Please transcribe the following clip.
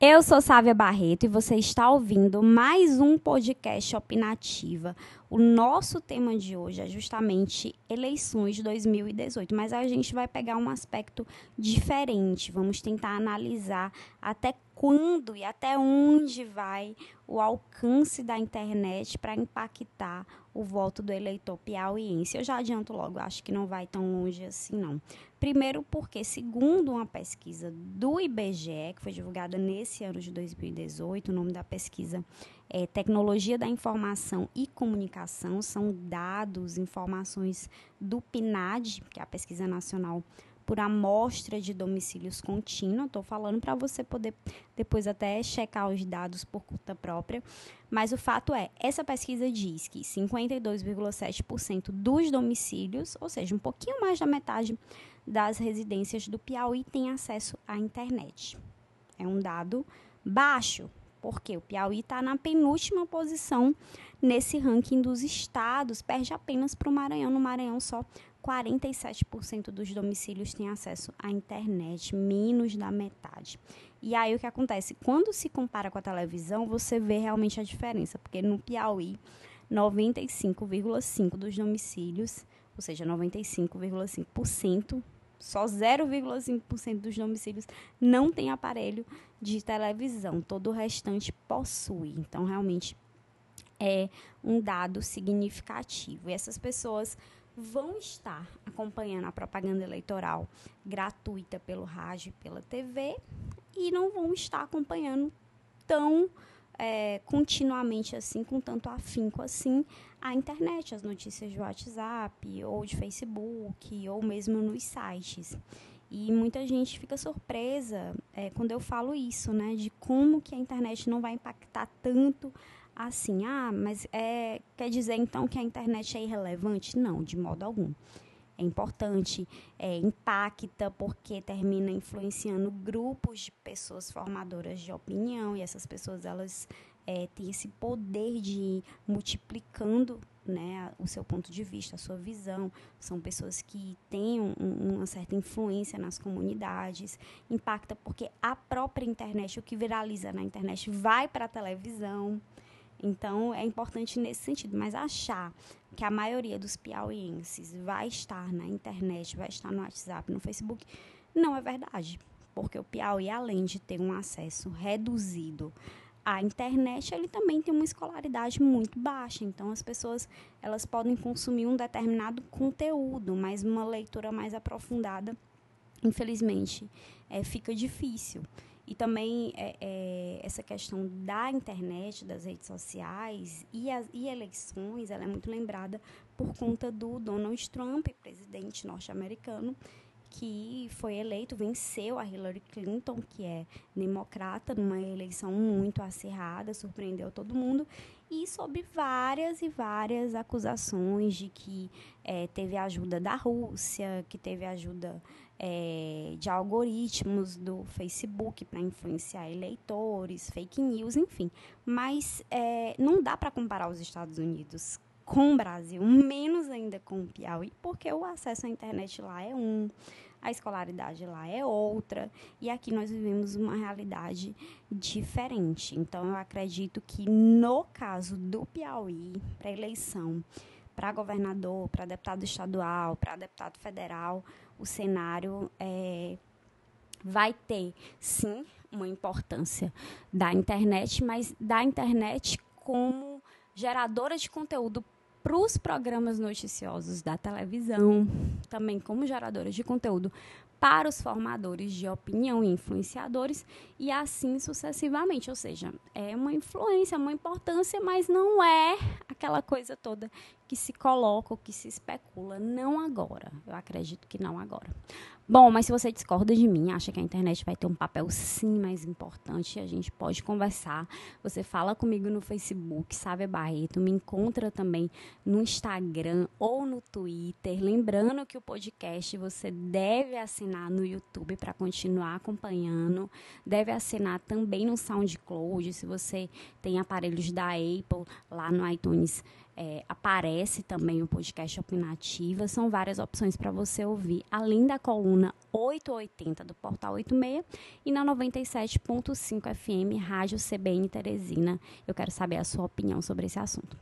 Eu sou Sávia Barreto e você está ouvindo mais um podcast Opinativa. O nosso tema de hoje é justamente eleições de 2018, mas a gente vai pegar um aspecto diferente. Vamos tentar analisar até quando e até onde vai o alcance da internet para impactar o voto do eleitor piauiense. Eu já adianto logo, acho que não vai tão longe assim, não. Primeiro, porque, segundo uma pesquisa do IBGE, que foi divulgada nesse ano de 2018, o nome da pesquisa é Tecnologia da Informação e Comunicação, são dados, informações do PNAD, que é a Pesquisa Nacional por amostra de domicílios contínua. Estou falando para você poder depois até checar os dados por conta própria. Mas o fato é, essa pesquisa diz que 52,7% dos domicílios, ou seja, um pouquinho mais da metade das residências do Piauí tem acesso à internet. É um dado baixo, porque o Piauí está na penúltima posição nesse ranking dos estados, perde apenas para o Maranhão. No Maranhão, só 47% dos domicílios têm acesso à internet, menos da metade. E aí o que acontece? Quando se compara com a televisão, você vê realmente a diferença, porque no Piauí, 95,5% dos domicílios, ou seja, 95,5%, só 0,5% dos domicílios não tem aparelho de televisão, todo o restante possui. Então, realmente é um dado significativo. E essas pessoas vão estar acompanhando a propaganda eleitoral gratuita pelo rádio e pela TV e não vão estar acompanhando tão é, continuamente assim, com tanto afinco assim, a internet, as notícias de WhatsApp ou de Facebook ou mesmo nos sites. E muita gente fica surpresa é, quando eu falo isso, né, de como que a internet não vai impactar tanto assim, ah, mas é, quer dizer então que a internet é irrelevante? Não, de modo algum. É importante, é, impacta porque termina influenciando grupos de pessoas formadoras de opinião e essas pessoas elas é, têm esse poder de ir multiplicando né, o seu ponto de vista, a sua visão. São pessoas que têm um, uma certa influência nas comunidades. Impacta porque a própria internet, o que viraliza na internet, vai para a televisão. Então, é importante nesse sentido, mas achar que a maioria dos piauienses vai estar na internet, vai estar no WhatsApp, no Facebook, não é verdade. Porque o Piauí, além de ter um acesso reduzido à internet, ele também tem uma escolaridade muito baixa. Então, as pessoas elas podem consumir um determinado conteúdo, mas uma leitura mais aprofundada, infelizmente, é, fica difícil. E também é, é, essa questão da internet, das redes sociais e, as, e eleições, ela é muito lembrada por conta do Donald Trump, presidente norte-americano, que foi eleito, venceu a Hillary Clinton, que é democrata, numa eleição muito acirrada, surpreendeu todo mundo, e sob várias e várias acusações de que é, teve ajuda da Rússia, que teve ajuda é, de algoritmos do Facebook para influenciar eleitores, fake news, enfim. Mas é, não dá para comparar os Estados Unidos com o Brasil, menos ainda com o Piauí, porque o acesso à internet lá é um, a escolaridade lá é outra, e aqui nós vivemos uma realidade diferente. Então, eu acredito que no caso do Piauí, para eleição, para governador, para deputado estadual, para deputado federal, o cenário é, vai ter, sim, uma importância da internet, mas da internet como geradora de conteúdo para os programas noticiosos da televisão, também como geradora de conteúdo para os formadores de opinião e influenciadores e assim sucessivamente. Ou seja, é uma influência, uma importância, mas não é aquela coisa toda que se coloca ou que se especula. Não agora. Eu acredito que não agora. Bom, mas se você discorda de mim, acha que a internet vai ter um papel sim mais importante, a gente pode conversar. Você fala comigo no Facebook, sabe Barreto, me encontra também no Instagram ou no Twitter. Lembrando que o podcast você deve assinar no YouTube para continuar acompanhando. Deve assinar também no SoundCloud, se você tem aparelhos da Apple lá no iTunes é, aparece também o podcast Opinativa. São várias opções para você ouvir, além da coluna 880 do Portal 86 e na 97.5 FM, Rádio CBN Teresina. Eu quero saber a sua opinião sobre esse assunto.